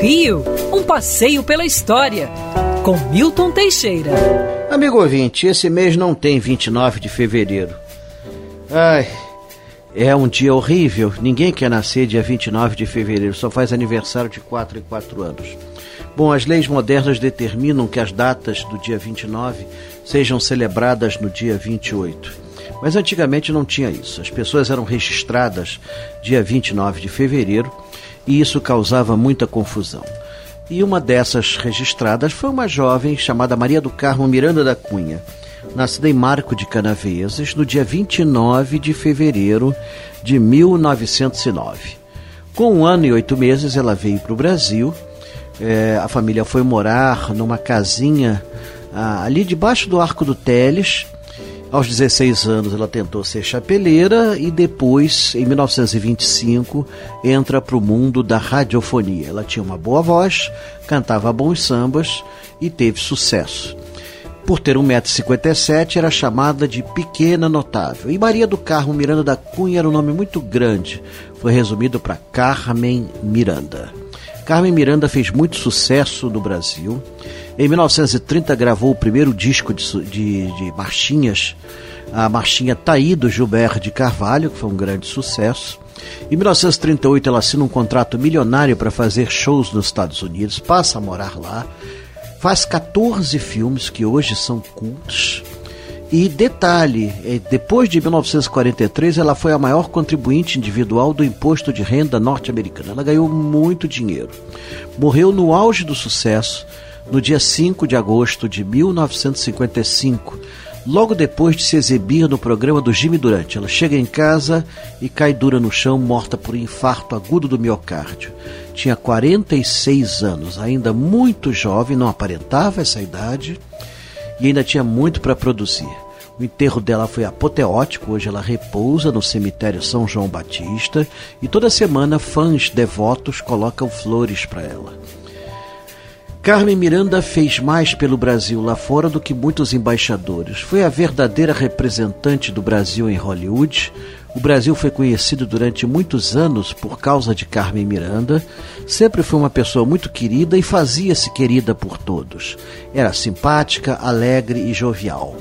Rio, um passeio pela história, com Milton Teixeira. Amigo ouvinte, esse mês não tem 29 de fevereiro. Ai, é um dia horrível. Ninguém quer nascer dia 29 de fevereiro, só faz aniversário de 4 em 4 anos. Bom, as leis modernas determinam que as datas do dia 29 sejam celebradas no dia 28. Mas antigamente não tinha isso. As pessoas eram registradas dia 29 de fevereiro e isso causava muita confusão. E uma dessas registradas foi uma jovem chamada Maria do Carmo Miranda da Cunha, nascida em Marco de Canaveses no dia 29 de fevereiro de 1909. Com um ano e oito meses, ela veio para o Brasil. É, a família foi morar numa casinha ah, ali debaixo do Arco do Teles, aos 16 anos, ela tentou ser chapeleira e depois, em 1925, entra para o mundo da radiofonia. Ela tinha uma boa voz, cantava bons sambas e teve sucesso. Por ter 1,57m, era chamada de Pequena Notável. E Maria do Carmo Miranda da Cunha era um nome muito grande. Foi resumido para Carmen Miranda. Carmen Miranda fez muito sucesso no Brasil. Em 1930 gravou o primeiro disco de, de, de marchinhas, a marchinha Taí do Gilberto de Carvalho, que foi um grande sucesso. Em 1938 ela assina um contrato milionário para fazer shows nos Estados Unidos, passa a morar lá, faz 14 filmes que hoje são cultos. E detalhe, é, depois de 1943, ela foi a maior contribuinte individual do imposto de renda norte-americano. Ela ganhou muito dinheiro. Morreu no auge do sucesso, no dia 5 de agosto de 1955, logo depois de se exibir no programa do Jimmy Durante. Ela chega em casa e cai dura no chão, morta por infarto agudo do miocárdio. Tinha 46 anos, ainda muito jovem, não aparentava essa idade e ainda tinha muito para produzir. O enterro dela foi apoteótico, hoje ela repousa no cemitério São João Batista e toda semana fãs devotos colocam flores para ela. Carmen Miranda fez mais pelo Brasil lá fora do que muitos embaixadores. Foi a verdadeira representante do Brasil em Hollywood. O Brasil foi conhecido durante muitos anos por causa de Carmen Miranda. Sempre foi uma pessoa muito querida e fazia-se querida por todos. Era simpática, alegre e jovial.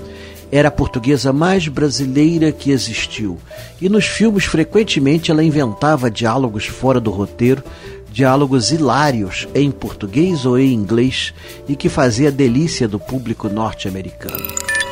Era a portuguesa mais brasileira que existiu. E nos filmes, frequentemente, ela inventava diálogos fora do roteiro diálogos hilários em português ou em inglês e que fazia delícia do público norte-americano.